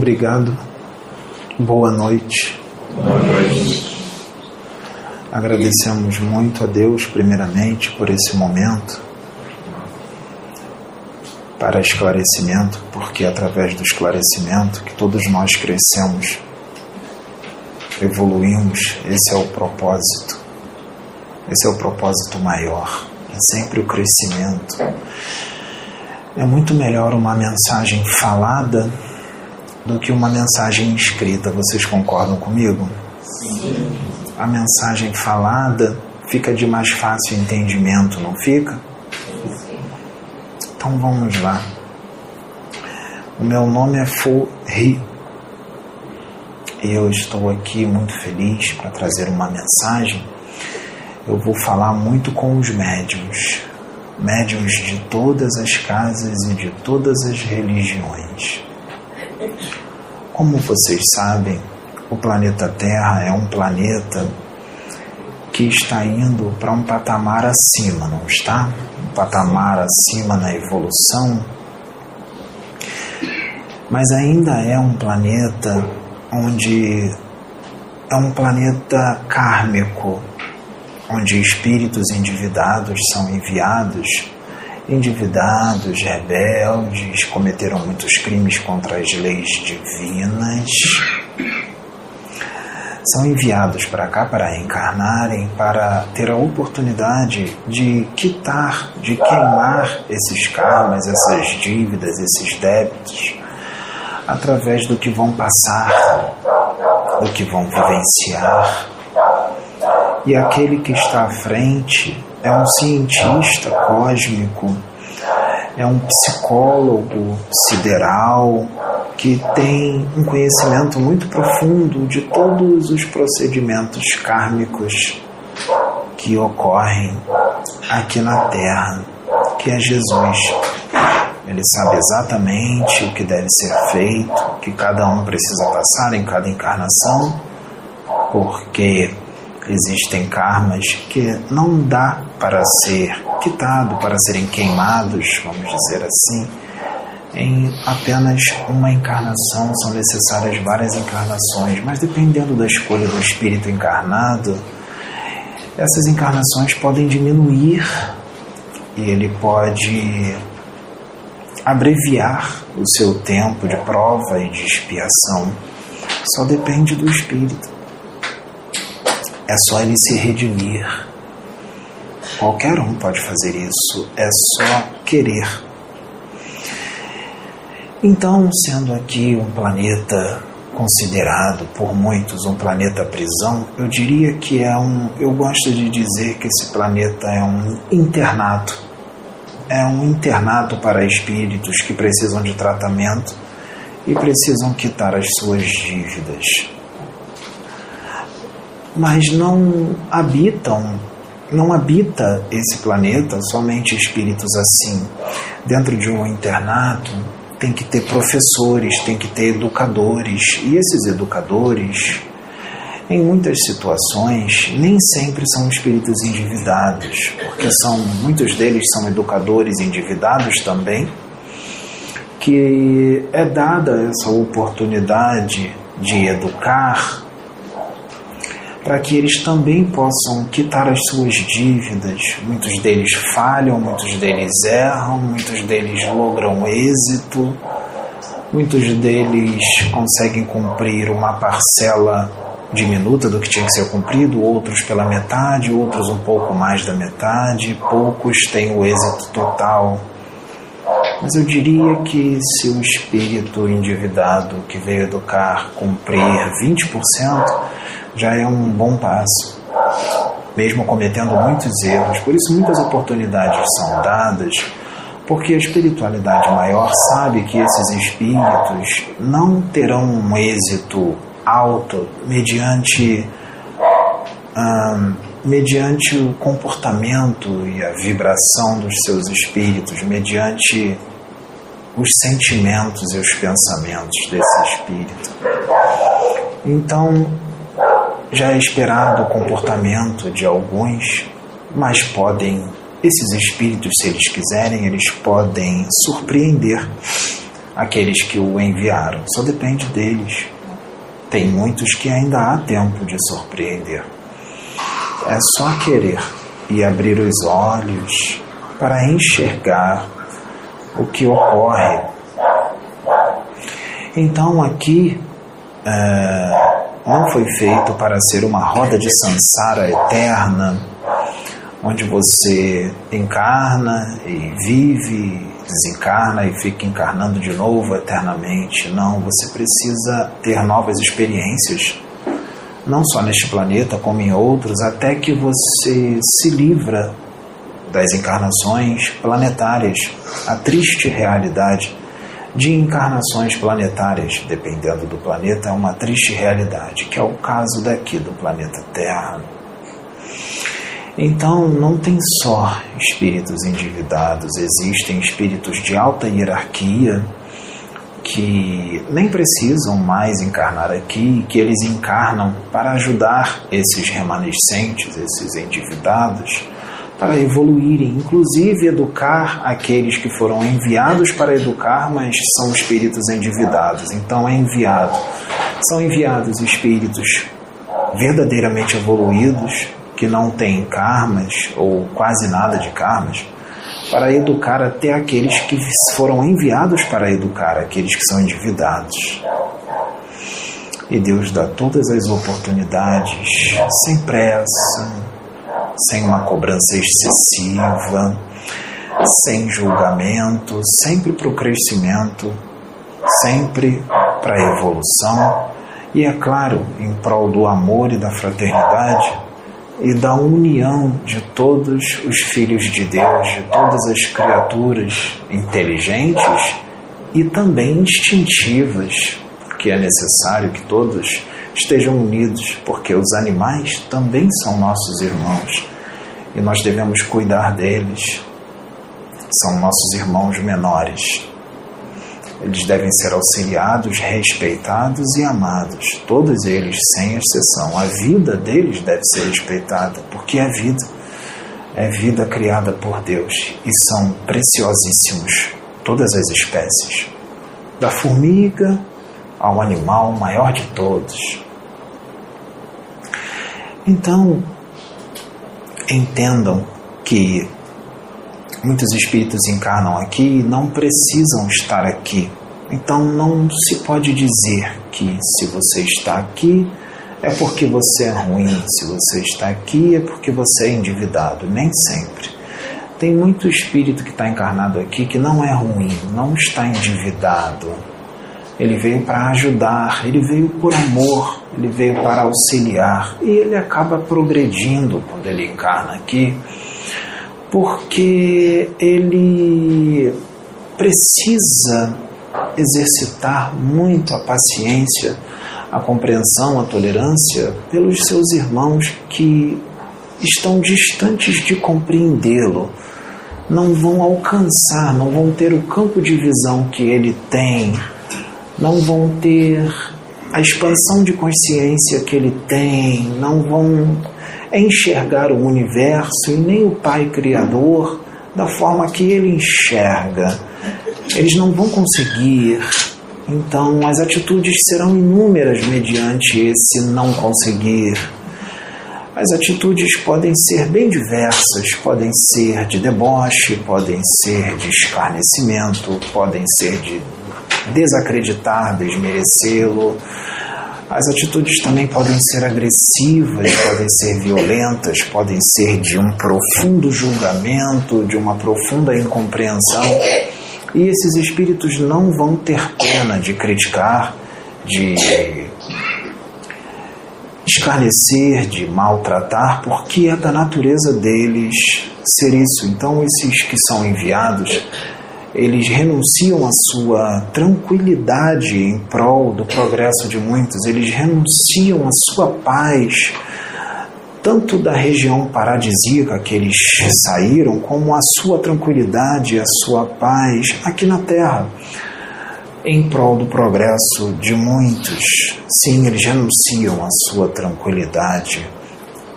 Obrigado. Boa noite. Boa noite. Agradecemos muito a Deus, primeiramente, por esse momento para esclarecimento, porque é através do esclarecimento que todos nós crescemos, evoluímos. Esse é o propósito. Esse é o propósito maior. É sempre o crescimento. É muito melhor uma mensagem falada do que uma mensagem escrita. Vocês concordam comigo? Sim. A mensagem falada fica de mais fácil entendimento, não fica? Então vamos lá. O meu nome é Fu Ri eu estou aqui muito feliz para trazer uma mensagem. Eu vou falar muito com os médiums, médiums de todas as casas e de todas as religiões. Como vocês sabem, o planeta Terra é um planeta que está indo para um patamar acima, não está? Um patamar acima na evolução. Mas ainda é um planeta onde é um planeta kármico, onde espíritos endividados são enviados endividados, rebeldes, cometeram muitos crimes contra as leis divinas, são enviados para cá para reencarnarem, para ter a oportunidade de quitar, de queimar esses karmas, essas dívidas, esses débitos, através do que vão passar, do que vão vivenciar. E aquele que está à frente é um cientista cósmico, é um psicólogo sideral que tem um conhecimento muito profundo de todos os procedimentos kármicos que ocorrem aqui na Terra, que é Jesus. Ele sabe exatamente o que deve ser feito, o que cada um precisa passar em cada encarnação, porque existem karmas que não dá para ser quitado, para serem queimados, vamos dizer assim. Em apenas uma encarnação são necessárias várias encarnações, mas dependendo da escolha do espírito encarnado, essas encarnações podem diminuir e ele pode abreviar o seu tempo de prova e de expiação. Só depende do espírito. É só ele se redimir. Qualquer um pode fazer isso, é só querer. Então, sendo aqui um planeta considerado por muitos um planeta prisão, eu diria que é um. Eu gosto de dizer que esse planeta é um internato. É um internato para espíritos que precisam de tratamento e precisam quitar as suas dívidas mas não habitam, não habita esse planeta somente espíritos assim. Dentro de um internato tem que ter professores, tem que ter educadores, e esses educadores, em muitas situações, nem sempre são espíritos endividados, porque são muitos deles são educadores endividados também, que é dada essa oportunidade de educar para que eles também possam quitar as suas dívidas. Muitos deles falham, muitos deles erram, muitos deles logram êxito, muitos deles conseguem cumprir uma parcela diminuta do que tinha que ser cumprido, outros pela metade, outros um pouco mais da metade, poucos têm o êxito total. Mas eu diria que se o espírito endividado que veio educar cumprir 20%, já é um bom passo, mesmo cometendo muitos erros. Por isso, muitas oportunidades são dadas, porque a espiritualidade maior sabe que esses espíritos não terão um êxito alto mediante. Hum, mediante o comportamento e a vibração dos seus espíritos, mediante os sentimentos e os pensamentos desse espírito. Então, já é esperado o comportamento de alguns, mas podem, esses espíritos, se eles quiserem, eles podem surpreender aqueles que o enviaram. Só depende deles. Tem muitos que ainda há tempo de surpreender. É só querer e abrir os olhos para enxergar o que ocorre. Então aqui é, não foi feito para ser uma roda de sansara eterna, onde você encarna e vive, desencarna e fica encarnando de novo eternamente. Não, você precisa ter novas experiências, não só neste planeta, como em outros, até que você se livra das encarnações planetárias, a triste realidade de encarnações planetárias, dependendo do planeta, é uma triste realidade, que é o caso daqui do planeta Terra. Então, não tem só espíritos endividados, existem espíritos de alta hierarquia que nem precisam mais encarnar aqui, que eles encarnam para ajudar esses remanescentes, esses endividados, para evoluírem, inclusive educar aqueles que foram enviados para educar, mas são espíritos endividados. Então é enviado, são enviados espíritos verdadeiramente evoluídos, que não têm karmas ou quase nada de karmas, para educar até aqueles que foram enviados para educar aqueles que são endividados. E Deus dá todas as oportunidades, sem pressa, sem uma cobrança excessiva, sem julgamento, sempre para o crescimento, sempre para a evolução. E, é claro, em prol do amor e da fraternidade e da união de todos os filhos de Deus, de todas as criaturas inteligentes e também instintivas, porque é necessário que todos estejam unidos, porque os animais também são nossos irmãos e nós devemos cuidar deles. São nossos irmãos menores. Eles devem ser auxiliados, respeitados e amados, todos eles, sem exceção. A vida deles deve ser respeitada, porque é vida, é vida criada por Deus e são preciosíssimos, todas as espécies, da formiga ao animal maior de todos. Então, entendam que muitos espíritos encarnam aqui e não precisam estar aqui. Então não se pode dizer que se você está aqui é porque você é ruim, se você está aqui é porque você é endividado. Nem sempre. Tem muito espírito que está encarnado aqui que não é ruim, não está endividado. Ele veio para ajudar, ele veio por amor, ele veio para auxiliar. E ele acaba progredindo quando ele encarna aqui, porque ele precisa exercitar muito a paciência, a compreensão, a tolerância pelos seus irmãos que estão distantes de compreendê-lo, não vão alcançar, não vão ter o campo de visão que ele tem não vão ter a expansão de consciência que ele tem, não vão enxergar o universo e nem o Pai Criador da forma que ele enxerga. Eles não vão conseguir. Então, as atitudes serão inúmeras mediante esse não conseguir. As atitudes podem ser bem diversas, podem ser de deboche, podem ser de escarnecimento, podem ser de desacreditar, desmerecê-lo. As atitudes também podem ser agressivas, podem ser violentas, podem ser de um profundo julgamento, de uma profunda incompreensão. E esses espíritos não vão ter pena de criticar, de escarnecer, de maltratar, porque é da natureza deles ser isso. Então, esses que são enviados eles renunciam à sua tranquilidade em prol do progresso de muitos, eles renunciam à sua paz, tanto da região paradisíaca que eles saíram, como a sua tranquilidade, a sua paz aqui na terra, em prol do progresso de muitos. Sim, eles renunciam à sua tranquilidade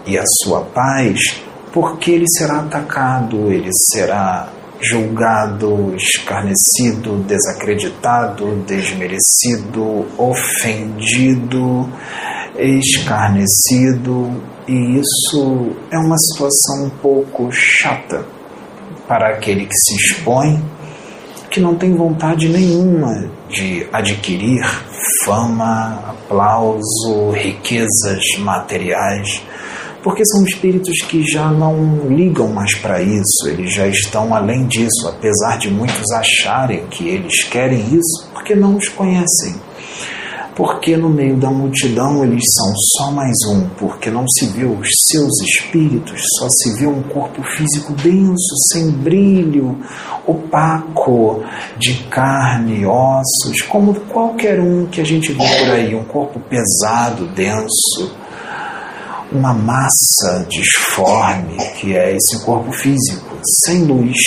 e à sua paz, porque ele será atacado, ele será julgado, escarnecido, desacreditado, desmerecido, ofendido, escarnecido, e isso é uma situação um pouco chata para aquele que se expõe, que não tem vontade nenhuma de adquirir fama, aplauso, riquezas materiais porque são espíritos que já não ligam mais para isso, eles já estão além disso, apesar de muitos acharem que eles querem isso, porque não os conhecem. Porque no meio da multidão eles são só mais um, porque não se viu os seus espíritos, só se viu um corpo físico denso, sem brilho, opaco, de carne ossos, como qualquer um que a gente vê por aí, um corpo pesado, denso, uma massa disforme que é esse corpo físico, sem luz.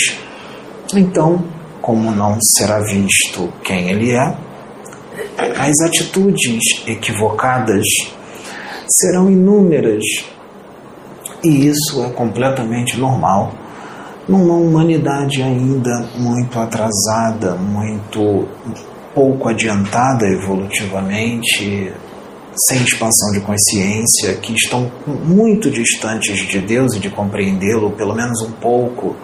Então, como não será visto quem ele é, as atitudes equivocadas serão inúmeras. E isso é completamente normal numa humanidade ainda muito atrasada, muito pouco adiantada evolutivamente, sem expansão de consciência, que estão muito distantes de Deus e de compreendê-lo, pelo menos um pouco.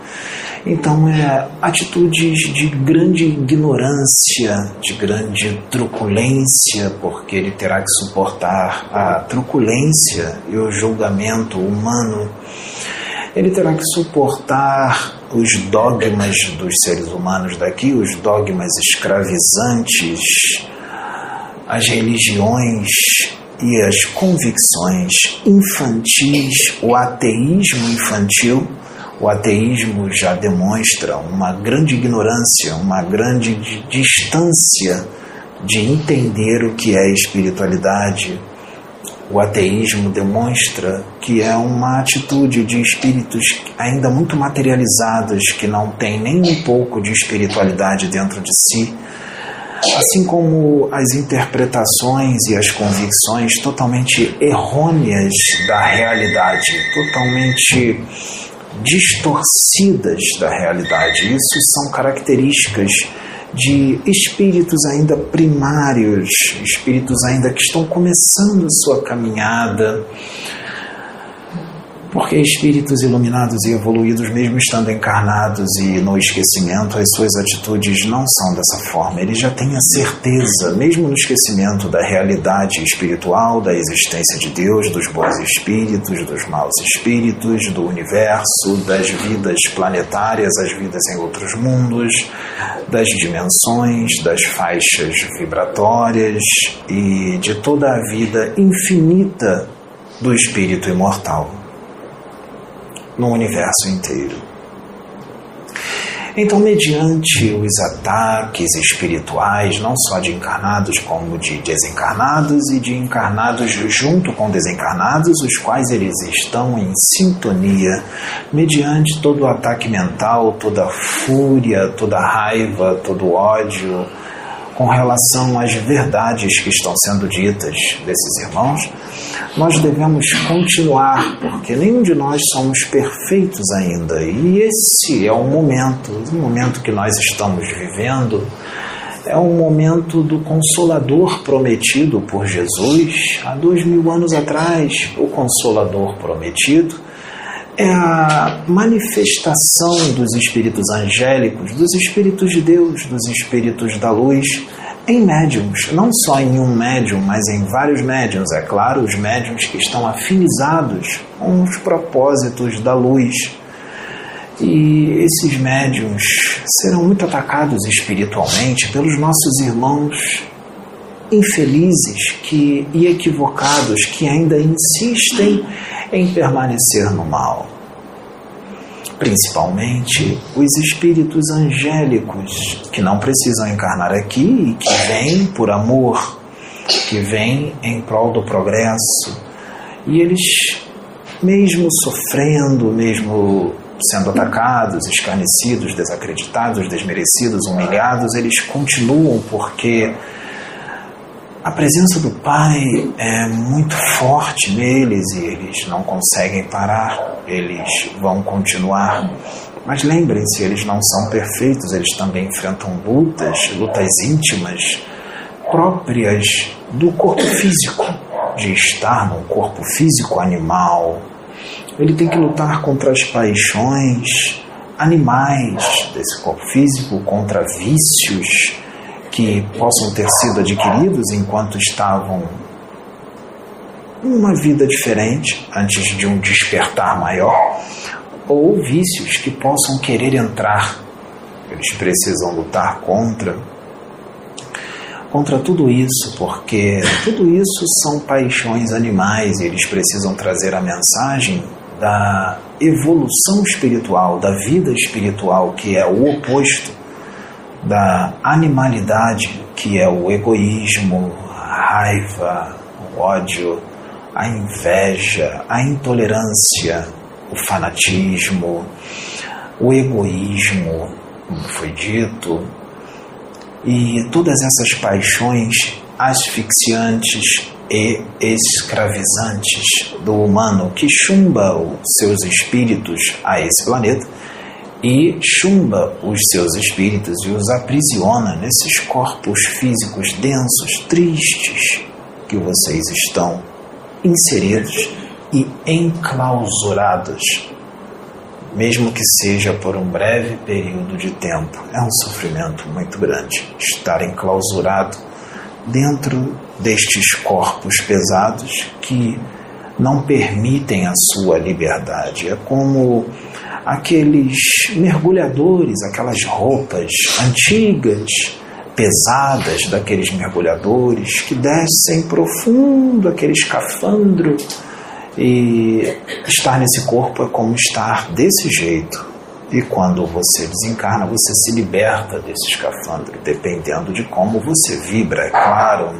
Então, é atitudes de grande ignorância, de grande truculência, porque ele terá que suportar a truculência e o julgamento humano. Ele terá que suportar os dogmas dos seres humanos daqui, os dogmas escravizantes, as religiões e as convicções infantis, o ateísmo infantil, o ateísmo já demonstra uma grande ignorância, uma grande distância de entender o que é espiritualidade. O ateísmo demonstra que é uma atitude de espíritos ainda muito materializados, que não têm nem um pouco de espiritualidade dentro de si, assim como as interpretações e as convicções totalmente errôneas da realidade, totalmente distorcidas da realidade. Isso são características de espíritos ainda primários, espíritos ainda que estão começando sua caminhada porque espíritos iluminados e evoluídos, mesmo estando encarnados e no esquecimento, as suas atitudes não são dessa forma. Eles já têm a certeza, mesmo no esquecimento, da realidade espiritual, da existência de Deus, dos bons espíritos, dos maus espíritos, do universo, das vidas planetárias, as vidas em outros mundos, das dimensões, das faixas vibratórias e de toda a vida infinita do espírito imortal no universo inteiro. Então, mediante os ataques espirituais, não só de encarnados, como de desencarnados e de encarnados junto com desencarnados, os quais eles estão em sintonia, mediante todo o ataque mental, toda a fúria, toda a raiva, todo o ódio, com relação às verdades que estão sendo ditas desses irmãos, nós devemos continuar, porque nenhum de nós somos perfeitos ainda. E esse é o momento, o momento que nós estamos vivendo, é o momento do Consolador prometido por Jesus há dois mil anos atrás. O Consolador prometido é a manifestação dos espíritos angélicos, dos espíritos de Deus, dos espíritos da luz em médiums, não só em um médium, mas em vários médiums, é claro, os médiums que estão afinizados com os propósitos da luz. E esses médiums serão muito atacados espiritualmente pelos nossos irmãos infelizes que, e equivocados que ainda insistem em permanecer no mal principalmente os espíritos angélicos que não precisam encarnar aqui e que vêm por amor, que vêm em prol do progresso. E eles, mesmo sofrendo, mesmo sendo atacados, escarnecidos, desacreditados, desmerecidos, humilhados, eles continuam porque a presença do Pai é muito forte neles e eles não conseguem parar, eles vão continuar Mas lembrem-se, eles não são perfeitos, eles também enfrentam lutas, lutas íntimas próprias do corpo físico, de estar num corpo físico animal. Ele tem que lutar contra as paixões animais desse corpo físico, contra vícios que possam ter sido adquiridos enquanto estavam uma vida diferente antes de um despertar maior, ou vícios que possam querer entrar. Eles precisam lutar contra contra tudo isso, porque tudo isso são paixões animais e eles precisam trazer a mensagem da evolução espiritual, da vida espiritual, que é o oposto da animalidade, que é o egoísmo, a raiva, o ódio, a inveja, a intolerância, o fanatismo, o egoísmo, como foi dito, e todas essas paixões asfixiantes e escravizantes do humano que chumba os seus espíritos a esse planeta e chumba os seus espíritos e os aprisiona nesses corpos físicos densos, tristes que vocês estão inseridos e enclausurados, mesmo que seja por um breve período de tempo. É um sofrimento muito grande estar enclausurado dentro destes corpos pesados que não permitem a sua liberdade. É como aqueles mergulhadores, aquelas roupas antigas pesadas daqueles mergulhadores que descem profundo aquele escafandro e estar nesse corpo é como estar desse jeito. E quando você desencarna, você se liberta desse escafandro, dependendo de como você vibra, é claro.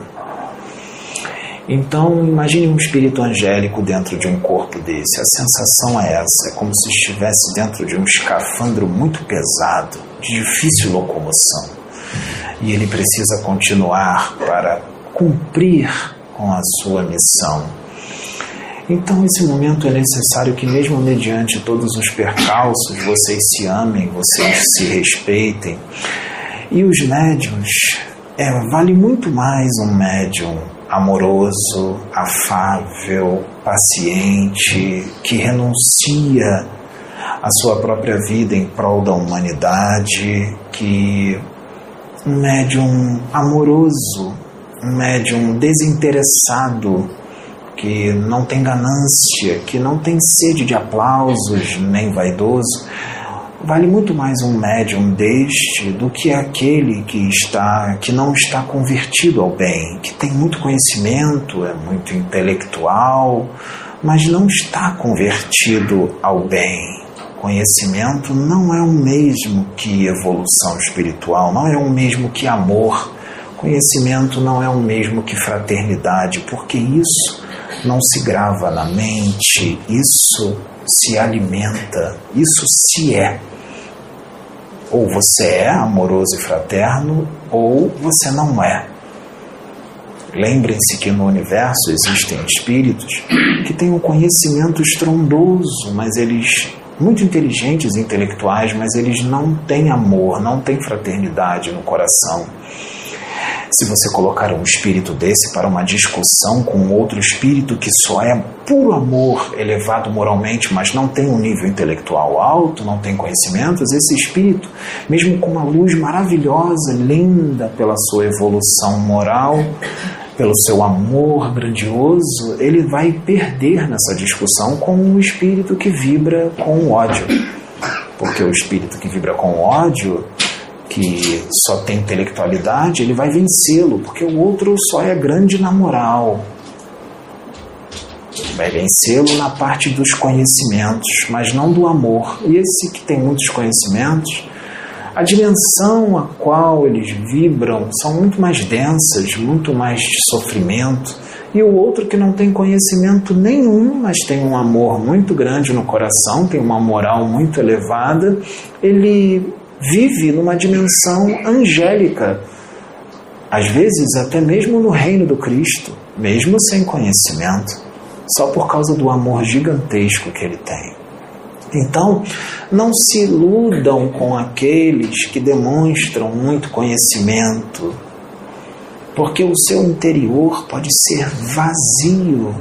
Então, imagine um espírito angélico dentro de um corpo desse. A sensação é essa, é como se estivesse dentro de um escafandro muito pesado, de difícil locomoção e ele precisa continuar para cumprir com a sua missão. Então, nesse momento é necessário que, mesmo mediante todos os percalços, vocês se amem, vocês se respeitem. E os médiums, é, vale muito mais um médium amoroso, afável, paciente, que renuncia à sua própria vida em prol da humanidade, que um médium amoroso, um médium desinteressado, que não tem ganância, que não tem sede de aplausos nem vaidoso. Vale muito mais um médium deste do que aquele que está que não está convertido ao bem, que tem muito conhecimento, é muito intelectual, mas não está convertido ao bem Conhecimento não é o mesmo que evolução espiritual, não é o mesmo que amor. Conhecimento não é o mesmo que fraternidade, porque isso não se grava na mente, isso se alimenta, isso se é. Ou você é amoroso e fraterno, ou você não é. Lembrem-se que no universo existem espíritos que têm um conhecimento estrondoso, mas eles muito inteligentes intelectuais, mas eles não têm amor, não têm fraternidade no coração. Se você colocar um espírito desse para uma discussão com outro espírito que só é puro amor, elevado moralmente, mas não tem um nível intelectual alto, não tem conhecimentos, esse espírito, mesmo com uma luz maravilhosa, linda pela sua evolução moral, pelo seu amor grandioso, ele vai perder nessa discussão com o espírito que vibra com ódio. Porque o espírito que vibra com ódio, que só tem intelectualidade, ele vai vencê-lo, porque o outro só é grande na moral. Vai vencê-lo na parte dos conhecimentos, mas não do amor. E esse que tem muitos conhecimentos, a dimensão a qual eles vibram são muito mais densas, muito mais de sofrimento. E o outro que não tem conhecimento nenhum, mas tem um amor muito grande no coração, tem uma moral muito elevada, ele vive numa dimensão angélica. Às vezes, até mesmo no reino do Cristo, mesmo sem conhecimento, só por causa do amor gigantesco que ele tem. Então, não se iludam com aqueles que demonstram muito conhecimento, porque o seu interior pode ser vazio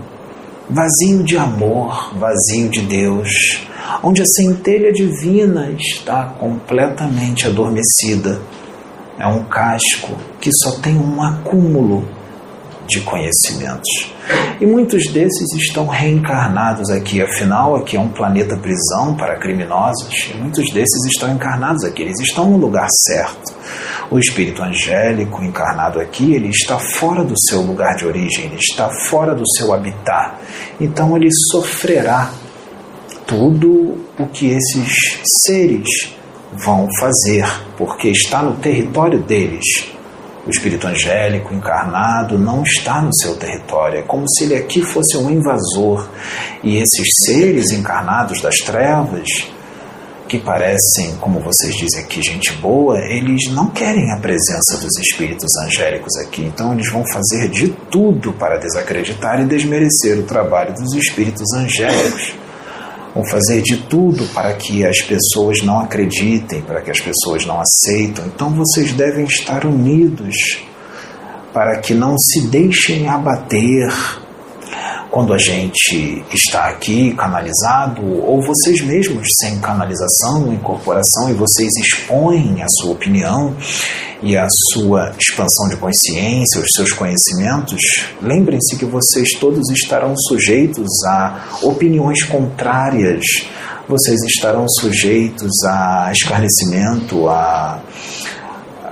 vazio de amor, vazio de Deus, onde a centelha divina está completamente adormecida. É um casco que só tem um acúmulo de conhecimentos. E muitos desses estão reencarnados aqui, afinal, aqui é um planeta prisão para criminosos, e muitos desses estão encarnados aqui, eles estão no lugar certo. O espírito angélico encarnado aqui, ele está fora do seu lugar de origem, ele está fora do seu habitat. Então ele sofrerá tudo o que esses seres vão fazer, porque está no território deles. O espírito angélico encarnado não está no seu território, é como se ele aqui fosse um invasor. E esses seres encarnados das trevas, que parecem, como vocês dizem aqui, gente boa, eles não querem a presença dos espíritos angélicos aqui. Então eles vão fazer de tudo para desacreditar e desmerecer o trabalho dos espíritos angélicos vão fazer de tudo para que as pessoas não acreditem, para que as pessoas não aceitem. Então vocês devem estar unidos para que não se deixem abater quando a gente está aqui canalizado, ou vocês mesmos sem canalização, incorporação, e vocês expõem a sua opinião e a sua expansão de consciência, os seus conhecimentos, lembrem-se que vocês todos estarão sujeitos a opiniões contrárias, vocês estarão sujeitos a escarnecimento, a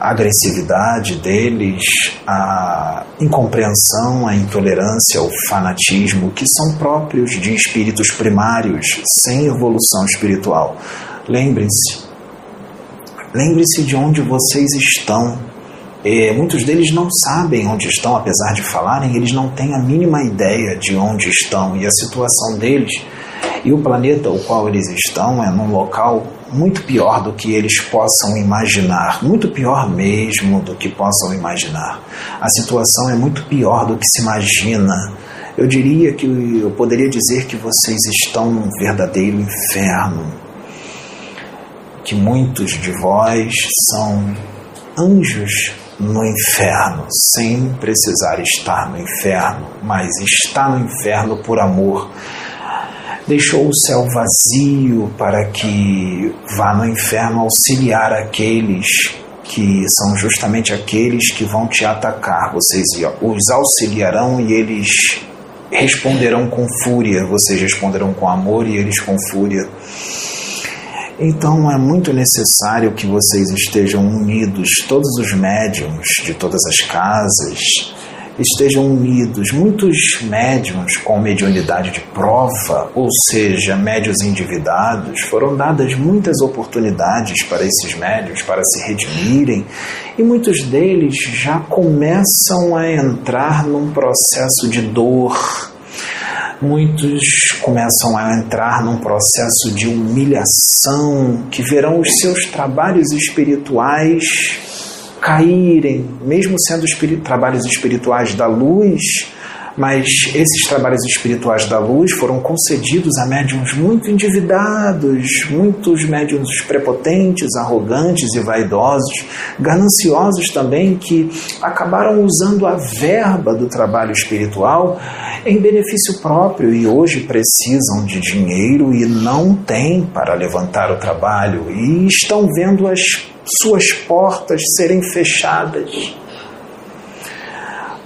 agressividade deles, a incompreensão, a intolerância, o fanatismo, que são próprios de espíritos primários sem evolução espiritual. Lembrem-se, lembre-se de onde vocês estão. Muitos deles não sabem onde estão, apesar de falarem, eles não têm a mínima ideia de onde estão e a situação deles e o planeta o qual eles estão é num local muito pior do que eles possam imaginar, muito pior mesmo do que possam imaginar. A situação é muito pior do que se imagina. Eu diria que eu poderia dizer que vocês estão num verdadeiro inferno. Que muitos de vós são anjos no inferno, sem precisar estar no inferno, mas está no inferno por amor deixou o céu vazio para que vá no inferno auxiliar aqueles que são justamente aqueles que vão te atacar. Vocês os auxiliarão e eles responderão com fúria, vocês responderão com amor e eles com fúria. Então é muito necessário que vocês estejam unidos, todos os médiums de todas as casas, estejam unidos. Muitos médiums com mediunidade de prova, ou seja, médios endividados, foram dadas muitas oportunidades para esses médios para se redimirem e muitos deles já começam a entrar num processo de dor. Muitos começam a entrar num processo de humilhação que verão os seus trabalhos espirituais caírem, mesmo sendo trabalhos espirituais da luz, mas esses trabalhos espirituais da luz foram concedidos a médiums muito endividados, muitos médiums prepotentes, arrogantes e vaidosos, gananciosos também, que acabaram usando a verba do trabalho espiritual em benefício próprio e hoje precisam de dinheiro e não têm para levantar o trabalho e estão vendo as suas portas serem fechadas.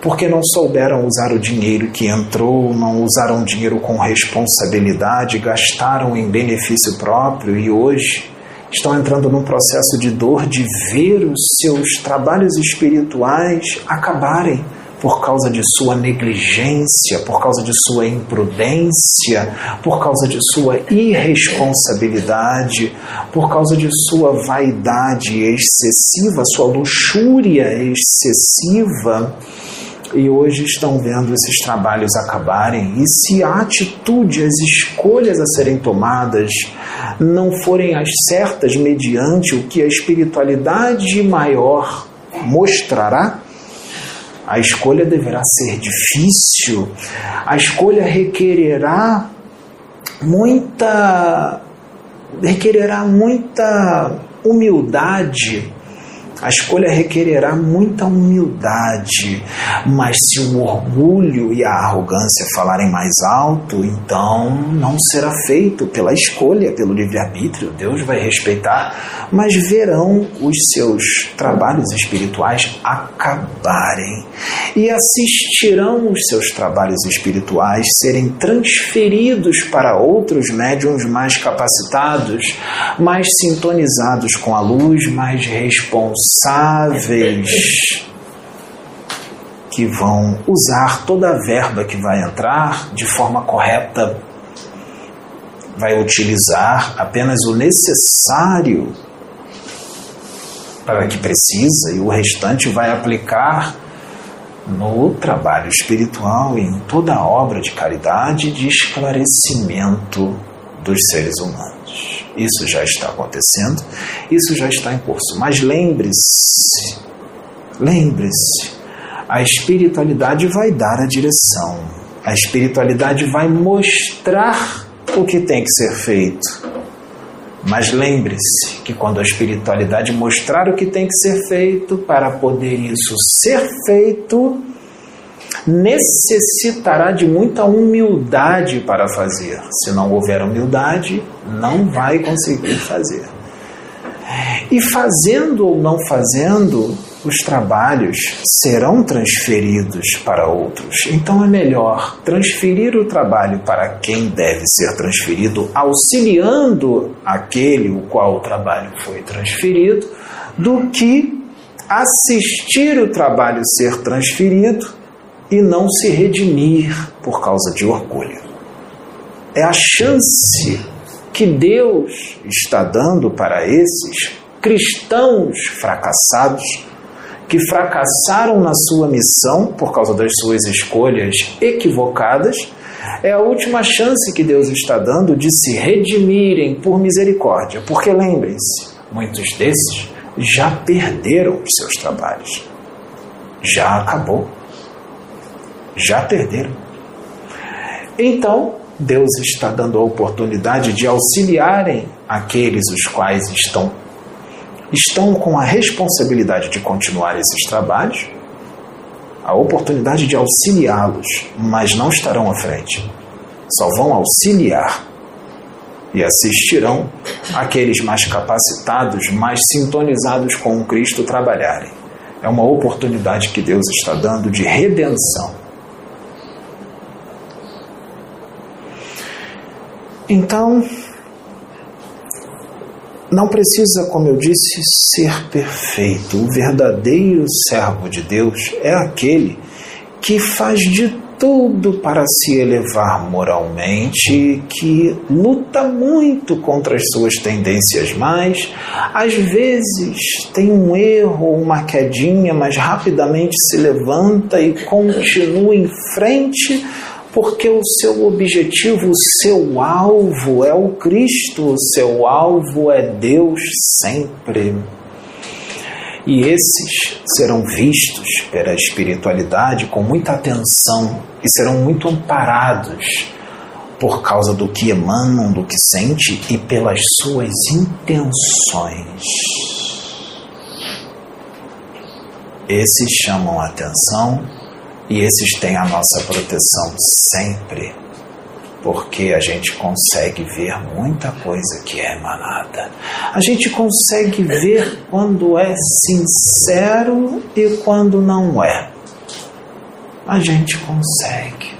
Porque não souberam usar o dinheiro que entrou, não usaram dinheiro com responsabilidade, gastaram em benefício próprio e hoje estão entrando num processo de dor de ver os seus trabalhos espirituais acabarem por causa de sua negligência, por causa de sua imprudência, por causa de sua irresponsabilidade, por causa de sua vaidade excessiva, sua luxúria excessiva. E hoje estão vendo esses trabalhos acabarem. E se a atitude, as escolhas a serem tomadas não forem as certas mediante o que a espiritualidade maior mostrará, a escolha deverá ser difícil, a escolha requererá muita requererá muita humildade a escolha requererá muita humildade, mas se o orgulho e a arrogância falarem mais alto, então não será feito pela escolha, pelo livre-arbítrio. Deus vai respeitar, mas verão os seus trabalhos espirituais acabarem e assistirão os seus trabalhos espirituais serem transferidos para outros médiums mais capacitados, mais sintonizados com a luz, mais responsáveis que vão usar toda a verba que vai entrar de forma correta, vai utilizar apenas o necessário para que precisa e o restante vai aplicar no trabalho espiritual e em toda a obra de caridade e de esclarecimento dos seres humanos. Isso já está acontecendo, isso já está em curso. Mas lembre-se, lembre-se, a espiritualidade vai dar a direção, a espiritualidade vai mostrar o que tem que ser feito. Mas lembre-se que quando a espiritualidade mostrar o que tem que ser feito, para poder isso ser feito, necessitará de muita humildade para fazer. Se não houver humildade, não vai conseguir fazer. E fazendo ou não fazendo, os trabalhos serão transferidos para outros. Então é melhor transferir o trabalho para quem deve ser transferido, auxiliando aquele o qual o trabalho foi transferido, do que assistir o trabalho ser transferido e não se redimir por causa de orgulho. É a chance que Deus está dando para esses cristãos fracassados que fracassaram na sua missão por causa das suas escolhas equivocadas, é a última chance que Deus está dando de se redimirem por misericórdia. Porque lembrem-se, muitos desses já perderam os seus trabalhos. Já acabou já perderam. Então, Deus está dando a oportunidade de auxiliarem aqueles os quais estão estão com a responsabilidade de continuar esses trabalhos, a oportunidade de auxiliá-los, mas não estarão à frente. Só vão auxiliar e assistirão aqueles mais capacitados, mais sintonizados com o Cristo trabalharem. É uma oportunidade que Deus está dando de redenção Então, não precisa, como eu disse, ser perfeito. O verdadeiro servo de Deus é aquele que faz de tudo para se elevar moralmente, que luta muito contra as suas tendências mais, às vezes tem um erro, uma quedinha, mas rapidamente se levanta e continua em frente porque o seu objetivo, o seu alvo é o Cristo, o seu alvo é Deus sempre. E esses serão vistos pela espiritualidade com muita atenção e serão muito amparados por causa do que emanam, do que sente e pelas suas intenções. Esses chamam a atenção e esses têm a nossa proteção sempre, porque a gente consegue ver muita coisa que é emanada. A gente consegue ver quando é sincero e quando não é. A gente consegue.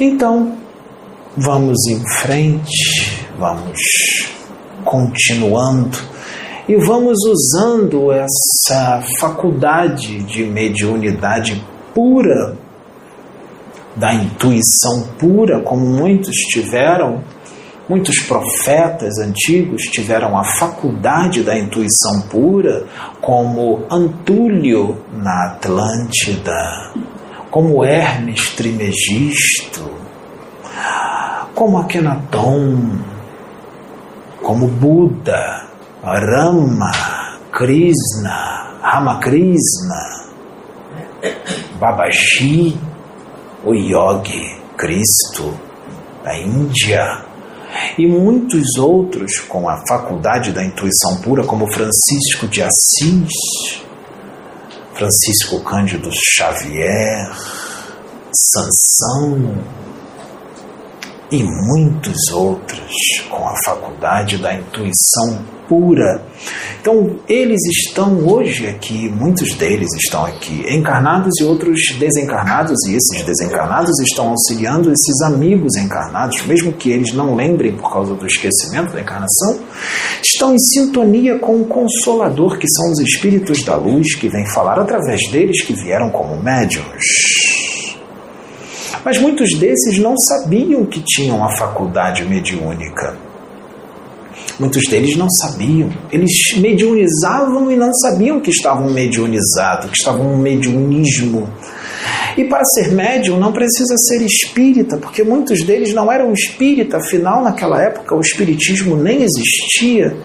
Então, vamos em frente, vamos continuando e vamos usando essa faculdade de mediunidade pura, da intuição pura, como muitos tiveram, muitos profetas antigos tiveram a faculdade da intuição pura, como Antúlio na Atlântida, como Hermes Trimegisto, como Akenaton, como Buda, Rama, Krishna, Ramakrishna, Babaji, o Yogi, Cristo, da Índia, E muitos outros com a faculdade da intuição pura, como Francisco de Assis, Francisco Cândido Xavier, Sansão e muitos outros com a faculdade da intuição pura. Então, eles estão hoje aqui, muitos deles estão aqui encarnados e outros desencarnados, e esses desencarnados estão auxiliando esses amigos encarnados, mesmo que eles não lembrem por causa do esquecimento da encarnação, estão em sintonia com o Consolador, que são os espíritos da luz que vêm falar através deles que vieram como médiuns. Mas muitos desses não sabiam que tinham a faculdade mediúnica. Muitos deles não sabiam. Eles mediunizavam e não sabiam que estavam mediunizados, que estavam um mediunismo. E para ser médium não precisa ser espírita, porque muitos deles não eram espírita, afinal, naquela época o espiritismo nem existia.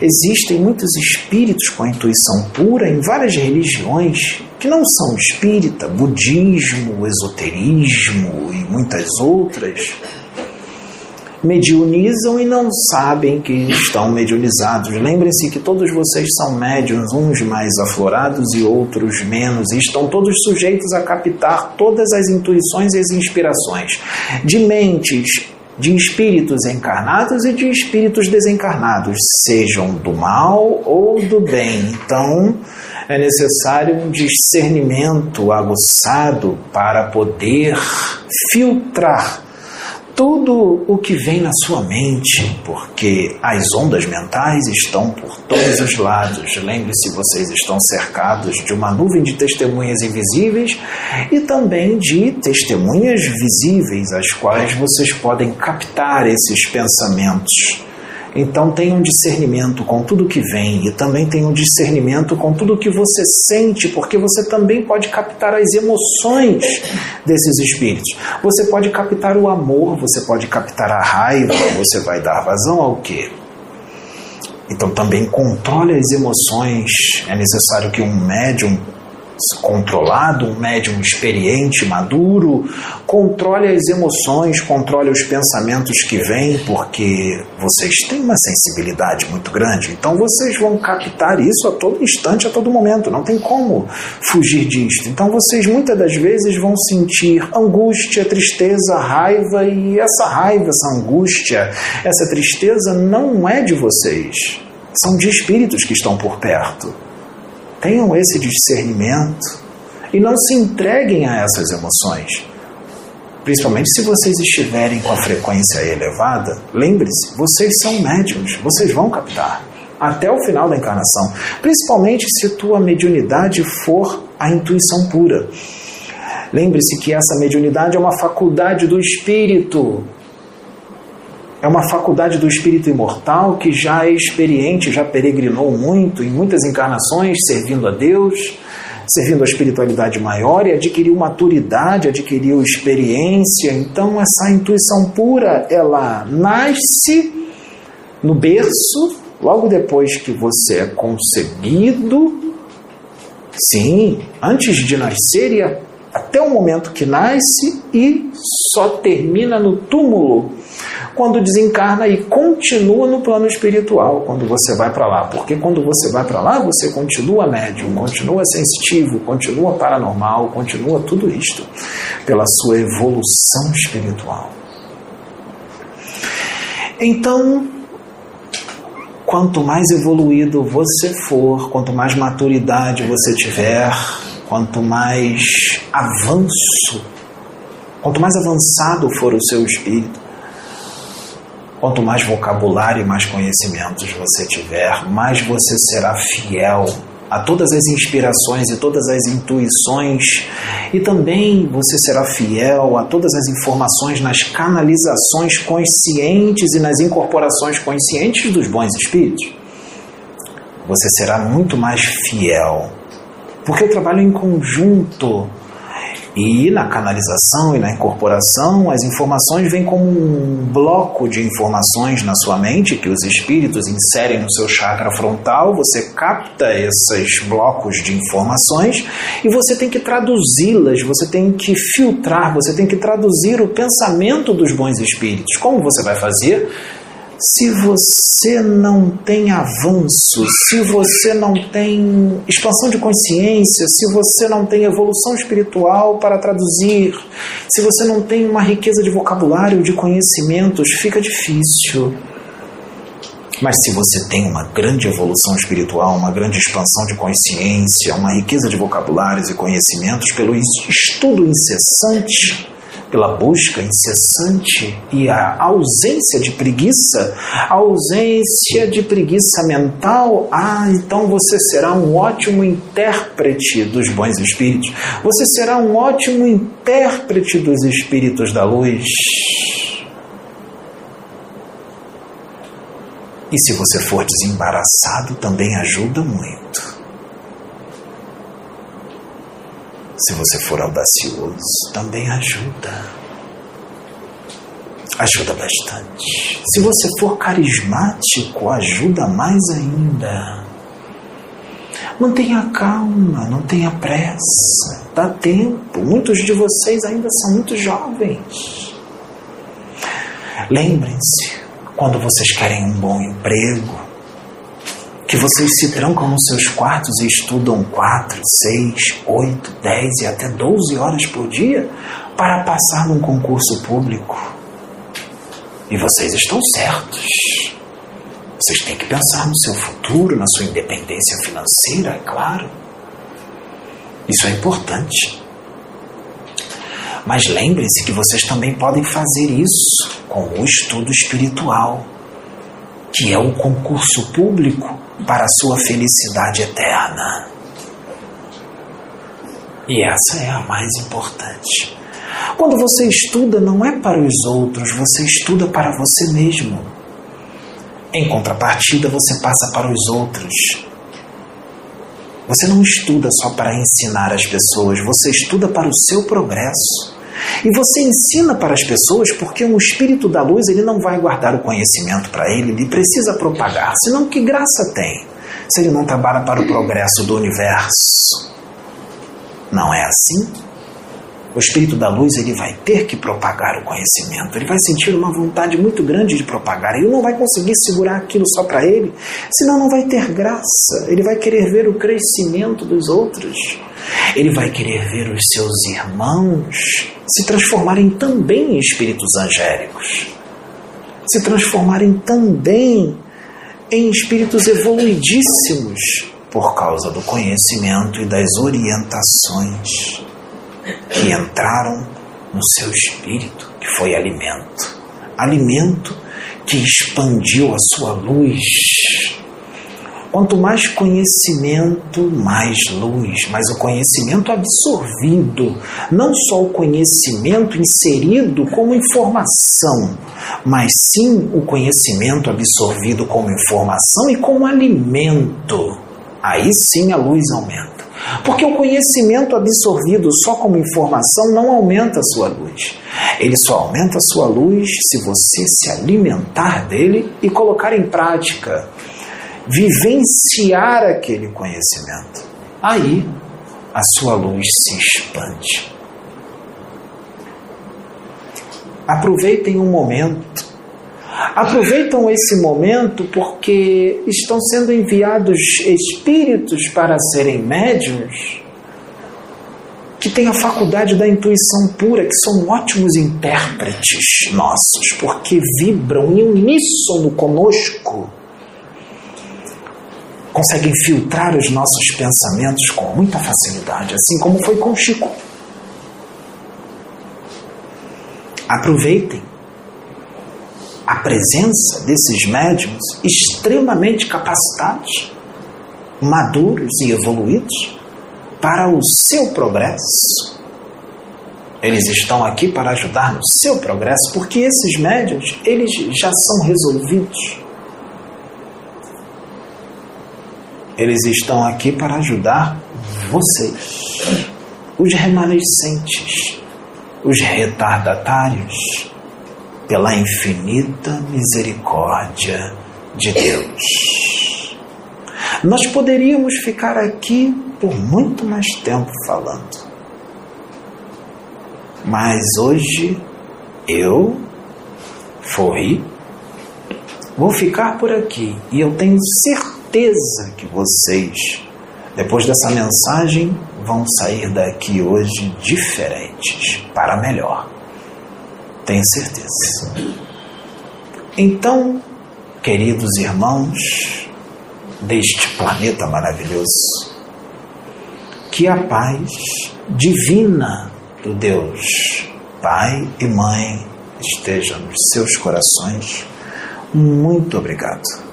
Existem muitos espíritos com a intuição pura em várias religiões que não são espírita, budismo, esoterismo e muitas outras mediunizam e não sabem que estão mediunizados. Lembrem-se que todos vocês são médiuns, uns mais aflorados e outros menos, e estão todos sujeitos a captar todas as intuições e as inspirações de mentes, de espíritos encarnados e de espíritos desencarnados, sejam do mal ou do bem. Então, é necessário um discernimento aguçado para poder filtrar tudo o que vem na sua mente, porque as ondas mentais estão por todos os lados. Lembre-se, vocês estão cercados de uma nuvem de testemunhas invisíveis e também de testemunhas visíveis, as quais vocês podem captar esses pensamentos então tenha um discernimento com tudo que vem e também tenha um discernimento com tudo que você sente, porque você também pode captar as emoções desses espíritos. Você pode captar o amor, você pode captar a raiva, você vai dar vazão ao quê? Então também controle as emoções. É necessário que um médium controlado, um médium experiente, maduro, controle as emoções, controle os pensamentos que vêm, porque vocês têm uma sensibilidade muito grande, então vocês vão captar isso a todo instante, a todo momento, não tem como fugir disto. Então vocês muitas das vezes vão sentir angústia, tristeza, raiva, e essa raiva, essa angústia, essa tristeza não é de vocês, são de espíritos que estão por perto. Tenham esse discernimento e não se entreguem a essas emoções. Principalmente se vocês estiverem com a frequência elevada, lembre-se, vocês são médiums, vocês vão captar até o final da encarnação. Principalmente se tua mediunidade for a intuição pura. Lembre-se que essa mediunidade é uma faculdade do espírito, é uma faculdade do espírito imortal que já é experiente, já peregrinou muito em muitas encarnações, servindo a Deus, servindo a espiritualidade maior e adquiriu maturidade, adquiriu experiência. Então, essa intuição pura, ela nasce no berço, logo depois que você é concebido. Sim, antes de nascer e até o momento que nasce e só termina no túmulo quando desencarna e continua no plano espiritual quando você vai para lá. Porque quando você vai para lá, você continua médium, continua sensitivo, continua paranormal, continua tudo isto pela sua evolução espiritual. Então, quanto mais evoluído você for, quanto mais maturidade você tiver, quanto mais avanço, quanto mais avançado for o seu espírito, Quanto mais vocabulário e mais conhecimentos você tiver, mais você será fiel a todas as inspirações e todas as intuições, e também você será fiel a todas as informações nas canalizações conscientes e nas incorporações conscientes dos bons espíritos. Você será muito mais fiel, porque eu trabalho em conjunto E na canalização e na incorporação, as informações vêm como um bloco de informações na sua mente que os espíritos inserem no seu chakra frontal. Você capta esses blocos de informações e você tem que traduzi-las, você tem que filtrar, você tem que traduzir o pensamento dos bons espíritos. Como você vai fazer? Se você não tem avanço, se você não tem expansão de consciência, se você não tem evolução espiritual para traduzir, se você não tem uma riqueza de vocabulário, de conhecimentos, fica difícil. Mas se você tem uma grande evolução espiritual, uma grande expansão de consciência, uma riqueza de vocabulários e conhecimentos pelo estudo incessante, pela busca incessante e a ausência de preguiça, a ausência de preguiça mental, ah, então você será um ótimo intérprete dos bons espíritos, você será um ótimo intérprete dos espíritos da luz. E se você for desembaraçado, também ajuda muito. Se você for audacioso, também ajuda. Ajuda bastante. Se você for carismático, ajuda mais ainda. Mantenha calma, não tenha pressa. Dá tempo. Muitos de vocês ainda são muito jovens. Lembrem-se, quando vocês querem um bom emprego, que vocês se trancam nos seus quartos e estudam 4, 6, 8, 10 e até 12 horas por dia para passar num concurso público. E vocês estão certos. Vocês têm que pensar no seu futuro, na sua independência financeira, é claro. Isso é importante. Mas lembrem-se que vocês também podem fazer isso com o estudo espiritual, que é o concurso público para a sua felicidade eterna. E essa é a mais importante. Quando você estuda, não é para os outros, você estuda para você mesmo. Em contrapartida, você passa para os outros. Você não estuda só para ensinar as pessoas, você estuda para o seu progresso. E você ensina para as pessoas porque o espírito da luz ele não vai guardar o conhecimento para ele, ele precisa propagar. Senão, que graça tem se ele não trabalha para o progresso do universo? Não é assim? O espírito da luz ele vai ter que propagar o conhecimento, ele vai sentir uma vontade muito grande de propagar, ele não vai conseguir segurar aquilo só para ele, senão não vai ter graça. Ele vai querer ver o crescimento dos outros, ele vai querer ver os seus irmãos se transformarem também em espíritos angélicos, se transformarem também em espíritos evoluidíssimos por causa do conhecimento e das orientações que entraram no seu espírito, que foi alimento. Alimento que expandiu a sua luz Quanto mais conhecimento, mais luz, mas o conhecimento absorvido, não só o conhecimento inserido como informação, mas sim o conhecimento absorvido como informação e como alimento. Aí sim a luz aumenta. Porque o conhecimento absorvido só como informação não aumenta a sua luz. Ele só aumenta a sua luz se você se alimentar dele e colocar em prática vivenciar aquele conhecimento. Aí a sua luz se expande. Aproveitem um momento. Aproveitam esse momento porque estão sendo enviados espíritos para serem médiums que têm a faculdade da intuição pura, que são ótimos intérpretes nossos, porque vibram em uníssono conosco conseguem filtrar os nossos pensamentos com muita facilidade, assim como foi com Chico. Aproveitem a presença desses médiums extremamente capacitados, maduros e evoluídos para o seu progresso. Eles estão aqui para ajudar no seu progresso, porque esses médiums, eles já são resolvidos Eles estão aqui para ajudar vocês. os remanescentes, os retardatários, pela infinita misericórdia de Deus. Nós poderíamos ficar aqui por muito mais tempo falando, mas hoje eu, Forri, vou ficar por aqui e eu tenho certeza que vocês, depois dessa mensagem, vão sair daqui hoje diferentes, para melhor. Tenho certeza. Então, queridos irmãos deste planeta maravilhoso, que a paz divina do Deus, Pai e Mãe, esteja nos seus corações. Muito obrigado.